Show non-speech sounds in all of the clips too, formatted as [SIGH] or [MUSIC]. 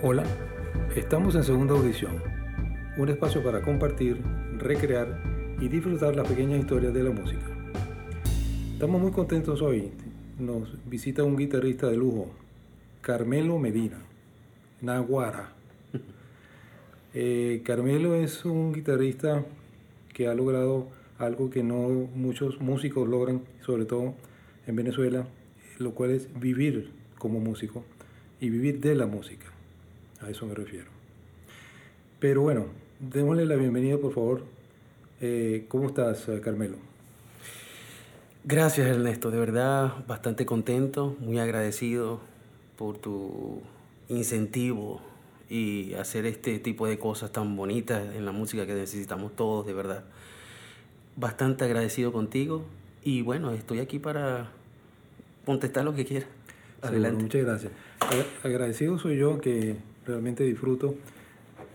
Hola, estamos en segunda audición, un espacio para compartir, recrear y disfrutar las pequeñas historias de la música. Estamos muy contentos hoy. Nos visita un guitarrista de lujo, Carmelo Medina, Naguara. [LAUGHS] Eh, Carmelo es un guitarrista que ha logrado algo que no muchos músicos logran, sobre todo en Venezuela, lo cual es vivir como músico y vivir de la música. A eso me refiero. Pero bueno, démosle la bienvenida, por favor. Eh, ¿Cómo estás, eh, Carmelo? Gracias, Ernesto. De verdad, bastante contento, muy agradecido por tu incentivo y hacer este tipo de cosas tan bonitas en la música que necesitamos todos, de verdad. Bastante agradecido contigo y bueno, estoy aquí para contestar lo que quieras. Adelante. muchas gracias. Agradecido soy yo que realmente disfruto.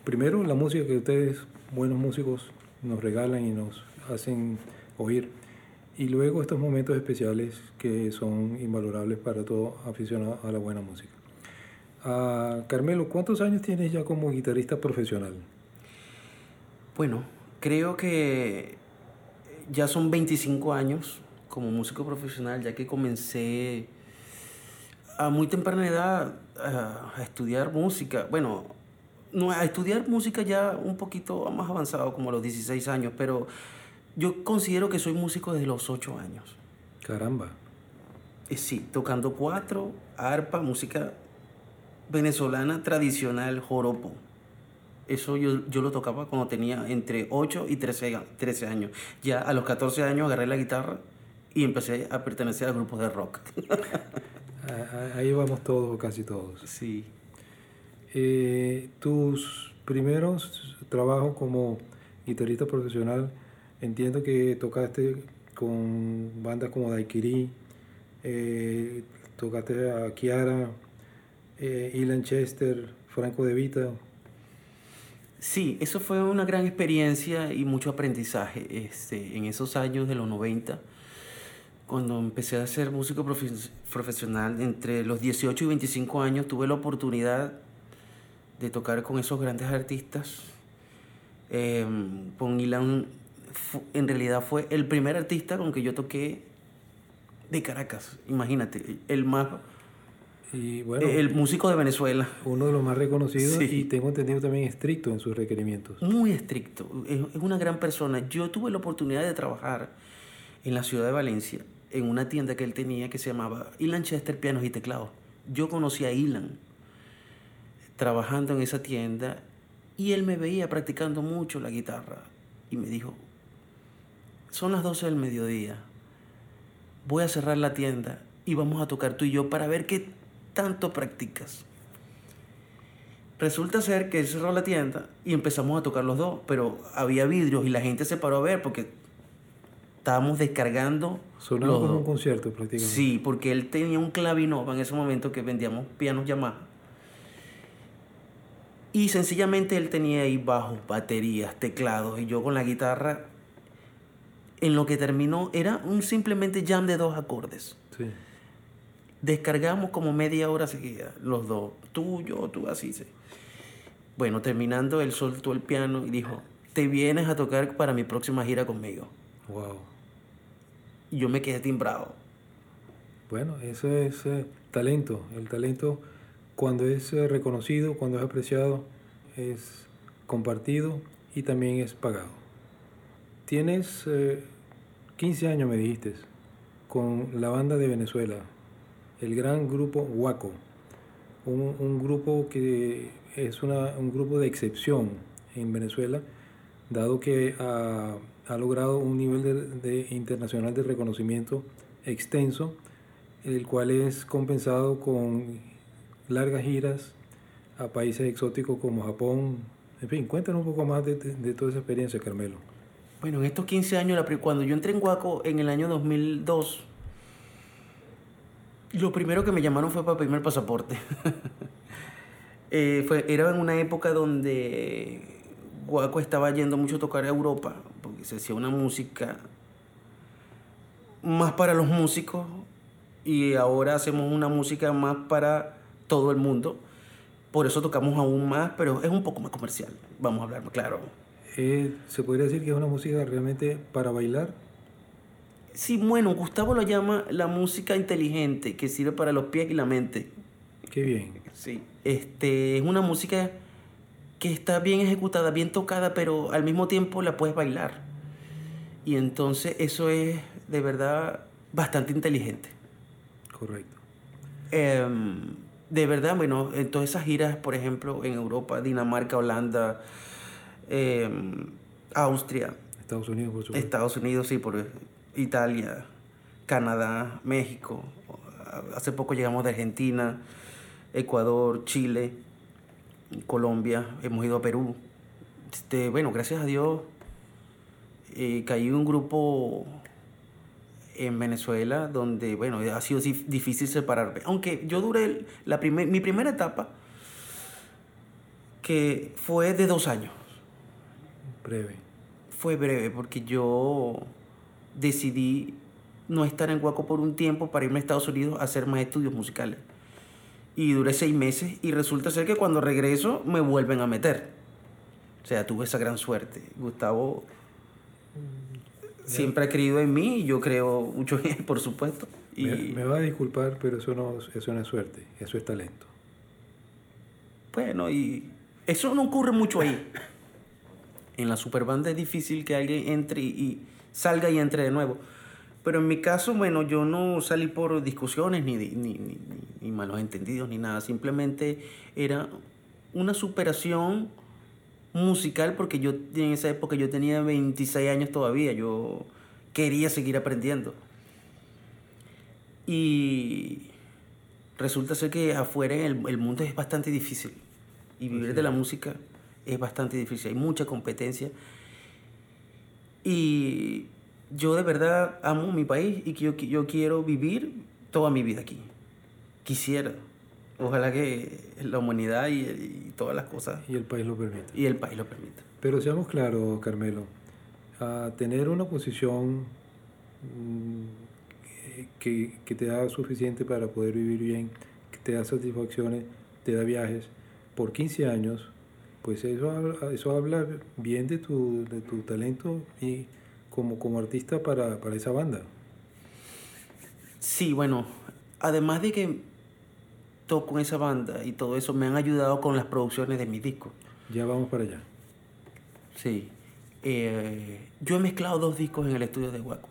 Primero, la música que ustedes, buenos músicos, nos regalan y nos hacen oír. Y luego estos momentos especiales que son invalorables para todo aficionado a la buena música. Ah, Carmelo, ¿cuántos años tienes ya como guitarrista profesional? Bueno, creo que ya son 25 años como músico profesional, ya que comencé a muy temprana edad a, estudiar música. Bueno, no, a estudiar música ya un poquito más avanzado, como a los 16 años, pero yo considero que soy músico desde los 8 años. Caramba. Eh, sí, tocando cuatro, arpa, música venezolana tradicional, joropo. Eso yo, yo lo tocaba cuando tenía entre 8 y 13, 13 años. Ya a los 14 años agarré la guitarra y empecé a pertenecer a grupos de rock. [LAUGHS] Ahí vamos todos, casi todos. Sí. Eh, tus primeros trabajos como guitarrista profesional, entiendo que tocaste con bandas como Daiquiri, eh, tocaste a Kiara, eh, Ilan Chester, Franco De Vita. Sí, eso fue una gran experiencia y mucho aprendizaje este, en esos años de los 90 cuando empecé a ser músico profesional, entre los 18 y 25 años, tuve la oportunidad de tocar con esos grandes artistas. Em, con Ilan, en realidad fue el primer artista con que yo toqué de Caracas, imagínate, el más... Y bueno, el músico de Venezuela. Uno de los más reconocidos y tengo entendido también estricto en sus requerimientos. Muy estricto, es una gran persona. Yo tuve la oportunidad de trabajar en la ciudad de Valencia, en una tienda que él tenía que se llamaba Ilan Chester Pianos y Teclados. Yo conocí a Ilan trabajando en esa tienda y él me veía practicando mucho la guitarra y me dijo, son las 12 del mediodía, voy a cerrar la tienda y vamos a tocar tú y yo para ver qué tanto practicas. Resulta ser que él cerró la tienda y empezamos a tocar los dos, pero había vidrios y la gente se paró a ver porque estábamos descargando. Sonaba como un concierto prácticamente. Sí, porque él tenía un clavinova en ese momento que vendíamos pianos Yamaha. Y sencillamente él tenía ahí bajos, baterías, teclados y yo con la guitarra. En lo que terminó era un simplemente jam de dos acordes. Sí. Descargamos como media hora seguida, los dos. Tú, yo, tú, así. Sí. Bueno, terminando, él soltó el piano y dijo, te vienes a tocar para mi próxima gira conmigo. Wow yo me quedé timbrado. Bueno, ese es eh, talento. El talento, cuando es eh, reconocido, cuando es apreciado, es compartido y también es pagado. Tienes 15 eh, años, me dijiste, con la banda de Venezuela, el gran grupo Huaco, un, grupo que es una, un grupo de excepción en Venezuela, dado que a ha logrado un nivel de, internacional de reconocimiento extenso, el cual es compensado con largas giras a países exóticos como Japón. En fin, cuéntanos un poco más de, toda esa experiencia, Carmelo. Bueno, en estos 15 años, cuando yo entré en Guaco en el año 2002, lo primero que me llamaron fue para pedirme el pasaporte. [LAUGHS] Eh, fue, era en una época donde Guaco estaba yendo mucho a tocar a Europa, porque se hacía una música más para los músicos y ahora hacemos una música más para todo el mundo. Por eso tocamos aún más, pero es un poco más comercial, vamos a hablar claro. Eh, ¿Se podría decir que es una música realmente para bailar? Sí, bueno, Gustavo lo llama la música inteligente, que sirve para los pies y la mente. Qué bien. Sí. Este, es una música que está bien ejecutada, bien tocada, pero al mismo tiempo la puedes bailar. Y entonces eso es de verdad bastante inteligente. Correcto. Em, de verdad, bueno, en todas esas giras, por ejemplo, en Europa, Dinamarca, Holanda, em, Austria. Estados Unidos, por supuesto. Estados Unidos, sí, por Italia, Canadá, México. Hace poco llegamos de Argentina, Ecuador, Chile, Colombia, hemos ido a Perú. Este, bueno, gracias a Dios, eh, caí en un grupo en Venezuela donde, bueno, ha sido difícil separarme. Aunque yo duré la primer, mi primera etapa, que fue de dos años. Breve. Fue breve porque yo decidí no estar en Guaco por un tiempo para irme a Estados Unidos a hacer más estudios musicales. Y duré seis meses y resulta ser que cuando regreso me vuelven a meter. O sea, tuve esa gran suerte. Gustavo siempre ha creído en mí y yo creo mucho en él, por supuesto. Y... Me, va a disculpar, pero eso no, eso no es suerte, eso es talento. Bueno, y eso no ocurre mucho ahí. En la superbanda es difícil que alguien entre y, salga y entre de nuevo. Pero en mi caso, bueno, yo no salí por discusiones ni, ni, ni, ni malos entendidos ni nada. Simplemente era una superación musical porque yo en esa época yo tenía 26 años todavía, yo quería seguir aprendiendo. Y resulta ser que afuera el, el mundo es bastante difícil y vivir de la música es bastante difícil, hay mucha competencia. Y yo de verdad amo mi país y que yo, yo quiero vivir toda mi vida aquí. Quisiera. Ojalá que la humanidad y, todas las cosas. Y el país lo permita. Y el país lo permita. Pero seamos claros, Carmelo. A tener una posición mm, que, que, te da suficiente para poder vivir bien, que te da satisfacciones, te da viajes por 15 años, pues eso habla, eso habla bien de tu, de tu talento y como, como artista para, para esa banda. Sí, bueno, además de que toco en esa banda y todo eso me han ayudado con las producciones de mis discos. Ya vamos para allá. Sí. Eh, yo he mezclado dos discos en el estudio de Waco.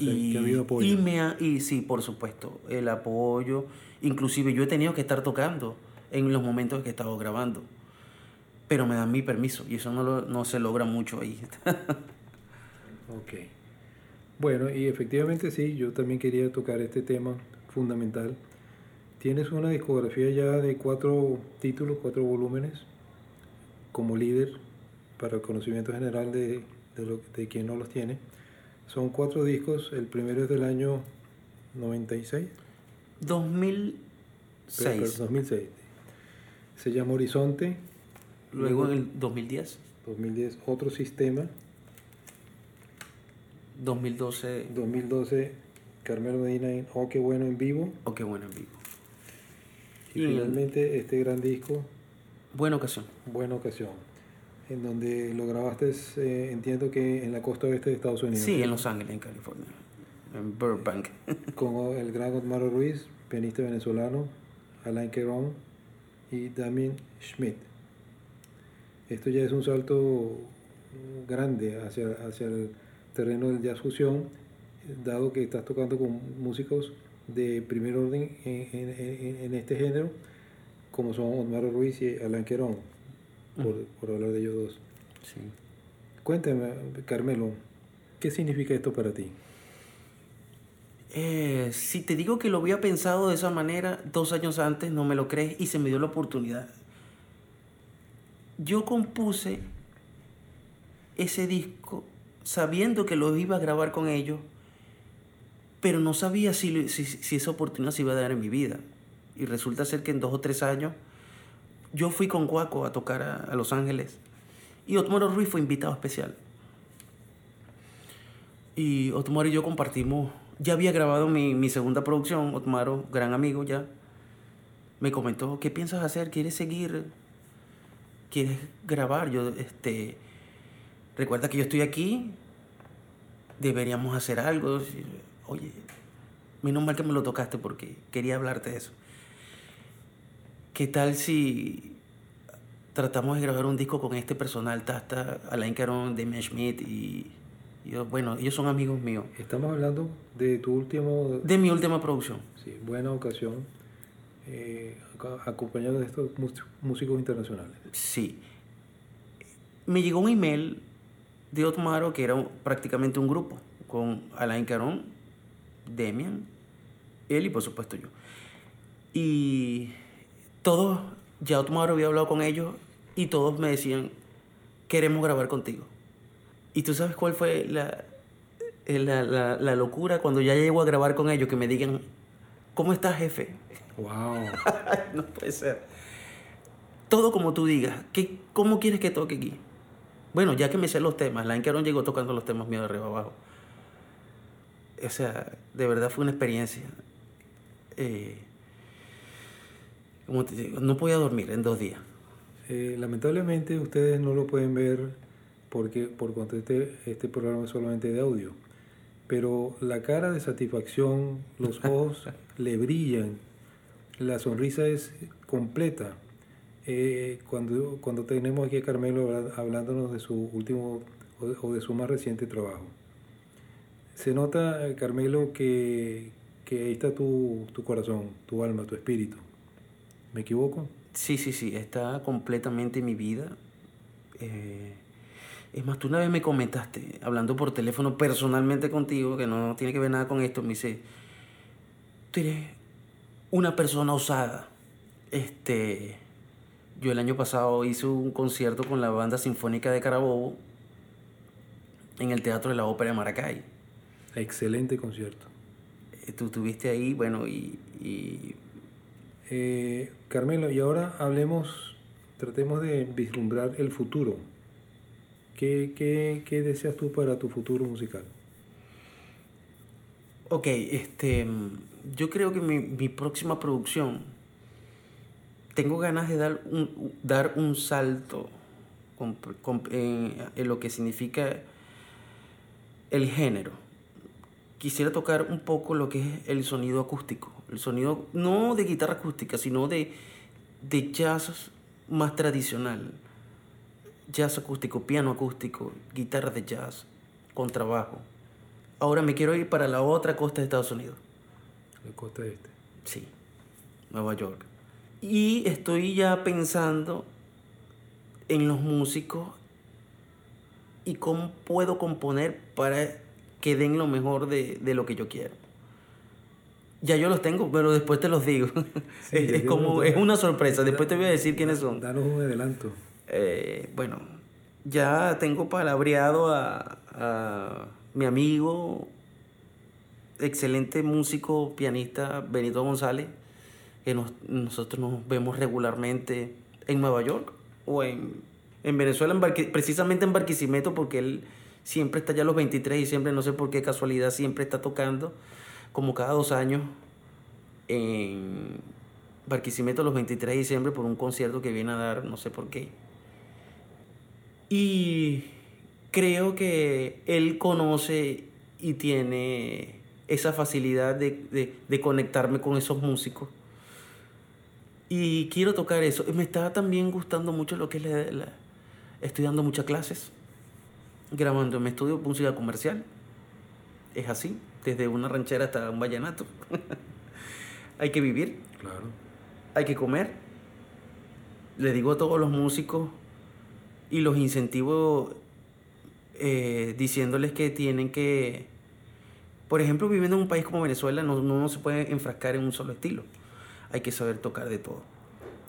y, ha habido apoyo. Y, me y sí, por supuesto, el apoyo. Inclusive yo he tenido que estar tocando en los momentos que he estado grabando. Pero me dan mi permiso y eso no, no se logra mucho ahí. [LAUGHS] ok. Bueno, y efectivamente sí, yo también quería tocar este tema fundamental. Tienes una discografía ya de cuatro títulos, cuatro volúmenes, como líder para el conocimiento general de, de, lo, de quien no los tiene. Son cuatro discos, el primero es del año 96. 2006. 2006. Se llama Horizonte. Luego en el 2010. 2010, otro sistema. 2012. 2012 Carmelo Medina en Oh, qué bueno en vivo. Oh, qué bueno en vivo. Y, finalmente este gran disco. Buena ocasión. Buena ocasión. En donde lo grabaste, eh, entiendo que en la costa oeste de Estados Unidos. Sí, en Los Ángeles, en California. En Burbank. [LAUGHS] Con el gran Otmaro Ruiz, pianista venezolano, Alain Querón y Damien Schmidt. Esto ya es un salto grande hacia, hacia el terreno del jazz fusión dado que estás tocando con músicos de primer orden en, este género, como son Osmar Ruiz y Alan Querón, por, hablar de ellos dos. Sí. Cuéntame, Carmelo, ¿qué significa esto para ti? Eh, si te digo que lo había pensado de esa manera dos años antes, no me lo crees y se me dio la oportunidad. Yo compuse ese disco sabiendo que lo iba a grabar con ellos pero no sabía si, si, esa oportunidad se iba a dar en mi vida. Y resulta ser que en dos o tres años yo fui con Cuaco a tocar a, Los Ángeles y Otmaro Ruiz fue invitado especial. Y Otmaro y yo compartimos, ya había grabado mi, mi segunda producción, Otmaro, gran amigo ya. me comentó, ¿qué piensas hacer? ¿Quieres seguir? ¿Quieres grabar? Yo, este, recuerda que yo estoy aquí, deberíamos hacer algo. Oye, menos mal que me lo tocaste porque quería hablarte de eso. ¿Qué tal si tratamos de grabar un disco con este personal, Tasta, Alain Caron, Demian Schmidt y, yo, bueno, ellos son amigos míos. Estamos hablando de tu último... De mi última producción. Sí, buena ocasión, eh, acompañado de estos músicos internacionales. Sí. Me llegó un email de Otmaro que era prácticamente un grupo, con Alain Caron, Demian, él y por supuesto yo. Y todos, ya Otmaro había hablado con ellos y todos me decían, queremos grabar contigo. ¿Y tú sabes cuál fue la, la, la, la locura cuando ya llego a grabar con ellos? Que me digan, ¿cómo estás, jefe? ¡Wow! [LAUGHS] no puede ser. Todo como tú digas. ¿Qué, ¿Cómo quieres que toque aquí? Bueno, ya que me sé los temas, la Encaron llegó tocando los temas míos de arriba abajo. O sea, de verdad fue una experiencia. Eh, como te digo, no podía dormir en dos días. Eh, lamentablemente ustedes no lo pueden ver porque por cuanto este, este programa es solamente de audio. Pero la cara de satisfacción, los [LAUGHS] ojos le brillan, la sonrisa es completa. Eh, cuando, cuando tenemos aquí a Carmelo hablándonos de su último o de su más reciente trabajo. Se nota, Carmelo, que, que ahí está tu, tu corazón, tu alma, tu espíritu. ¿Me equivoco? Sí, sí, sí, está completamente en mi vida. Eh, es más, tú una vez me comentaste, hablando por teléfono personalmente contigo, que no tiene que ver nada con esto, me dice, tú eres una persona osada. Este, yo el año pasado hice un concierto con la banda sinfónica de Carabobo en el Teatro de la Ópera de Maracay. Excelente concierto. Eh, tú estuviste ahí, bueno, y... y... Eh, Carmelo, y ahora hablemos, tratemos de vislumbrar el futuro. ¿Qué, qué, qué deseas tú para tu futuro musical? Ok, este, yo creo que mi, mi próxima producción tengo ganas de dar un, dar un salto en, lo que significa el género. Quisiera tocar un poco lo que es el sonido acústico. El sonido no de guitarra acústica, sino de, de jazz más tradicional. Jazz acústico, piano acústico, guitarra de jazz, contrabajo. Ahora me quiero ir para la otra costa de Estados Unidos. La costa este. Sí, Nueva York. Y estoy ya pensando en los músicos y cómo puedo componer para que den lo mejor de, lo que yo quiero. Ya yo los tengo, pero después te los digo. [LAUGHS] es, como, es una sorpresa. Después te voy a decir quiénes son. Danos un adelanto. Eh, bueno, ya tengo palabreado a, a mi amigo, excelente músico, pianista Benito González que nosotros nos vemos regularmente en Nueva York o en, en Venezuela, precisamente en Barquisimeto, porque él siempre está ya los 23 y siempre, no sé por qué casualidad, siempre está tocando como cada dos años en Barquisimeto los 23 de diciembre por un concierto que viene a dar, no sé por qué. Y creo que él conoce y tiene esa facilidad de, de, de conectarme con esos músicos y quiero tocar eso. Me está también gustando mucho lo que es la, estoy dando muchas clases, grabando en mi estudio música comercial. Es así, desde una ranchera hasta un vallenato. [LAUGHS] hay que vivir. Claro. Hay que comer. Le digo a todos los músicos y los incentivo eh, diciéndoles que tienen que, por ejemplo, viviendo en un país como Venezuela, no, no se puede enfrascar en un solo estilo hay que saber tocar de todo.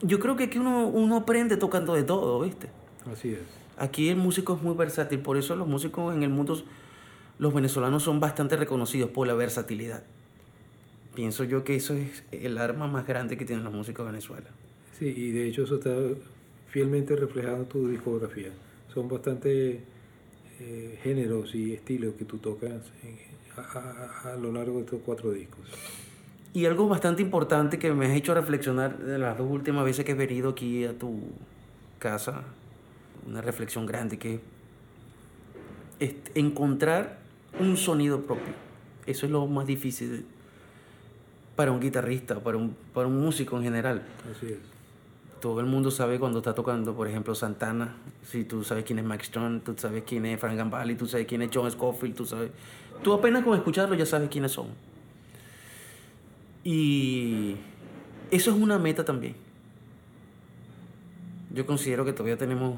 Yo creo que aquí uno, uno aprende tocando de todo, ¿viste? Así es. Aquí el músico es muy versátil, por eso los músicos en el mundo, los venezolanos son bastante reconocidos por la versatilidad. Pienso yo que eso es el arma más grande que tienen los músicos de Venezuela. Sí, y de hecho eso está fielmente reflejado en tu discografía. Son bastante eh, géneros y estilos que tú tocas a, a, lo largo de estos cuatro discos. Y algo bastante importante que me has hecho reflexionar de las dos últimas veces que he venido aquí a tu casa, una reflexión grande que es encontrar un sonido propio. Eso es lo más difícil para un guitarrista, para un, para un músico en general. Así es. Todo el mundo sabe cuando está tocando, por ejemplo, Santana. Si tú sabes quién es Mike Strong, tú sabes quién es Frank Gambale, tú sabes quién es John Scofield, tú sabes. Tú apenas con escucharlo ya sabes quiénes son. Y eso es una meta también. Yo considero que todavía tenemos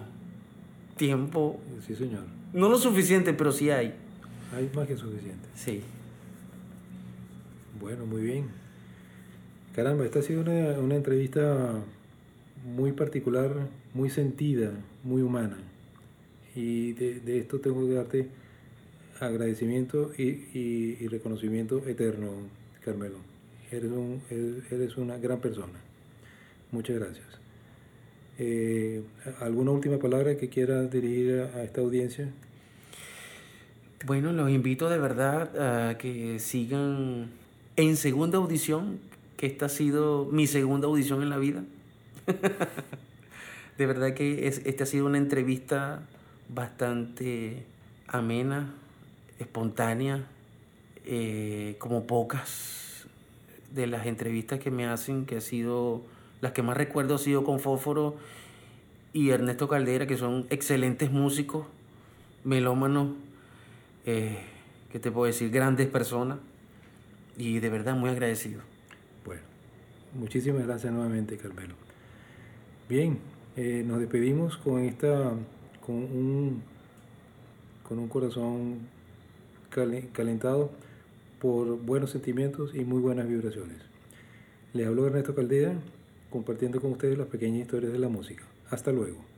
tiempo. Sí, señor. No lo suficiente, pero sí hay. Hay más que suficiente. Sí. Bueno, muy bien. Caramba, esta ha sido una, una entrevista muy particular, muy sentida, muy humana. Y de, de esto tengo que darte agradecimiento y, y, y, reconocimiento eterno, Carmelo. Eres, un, eres una gran persona. Muchas gracias. Eh, ¿Alguna última palabra que quieras dirigir a, a esta audiencia? Bueno, los invito de verdad a que sigan en segunda audición, que esta ha sido mi segunda audición en la vida. [LAUGHS] de verdad que es, esta ha sido una entrevista bastante amena, espontánea, eh, como pocas de las entrevistas que me hacen, que ha sido, las que más recuerdo ha sido con Fósforo y Ernesto Caldera, que son excelentes músicos, melómanos, eh, ¿qué te puedo decir? Grandes personas y de verdad muy agradecido. Bueno, muchísimas gracias nuevamente, Carmelo. Bien, eh, nos despedimos con esta, con un, con un corazón calentado por buenos sentimientos y muy buenas vibraciones. Les habló Ernesto Caldera, compartiendo con ustedes las pequeñas historias de la música. Hasta luego.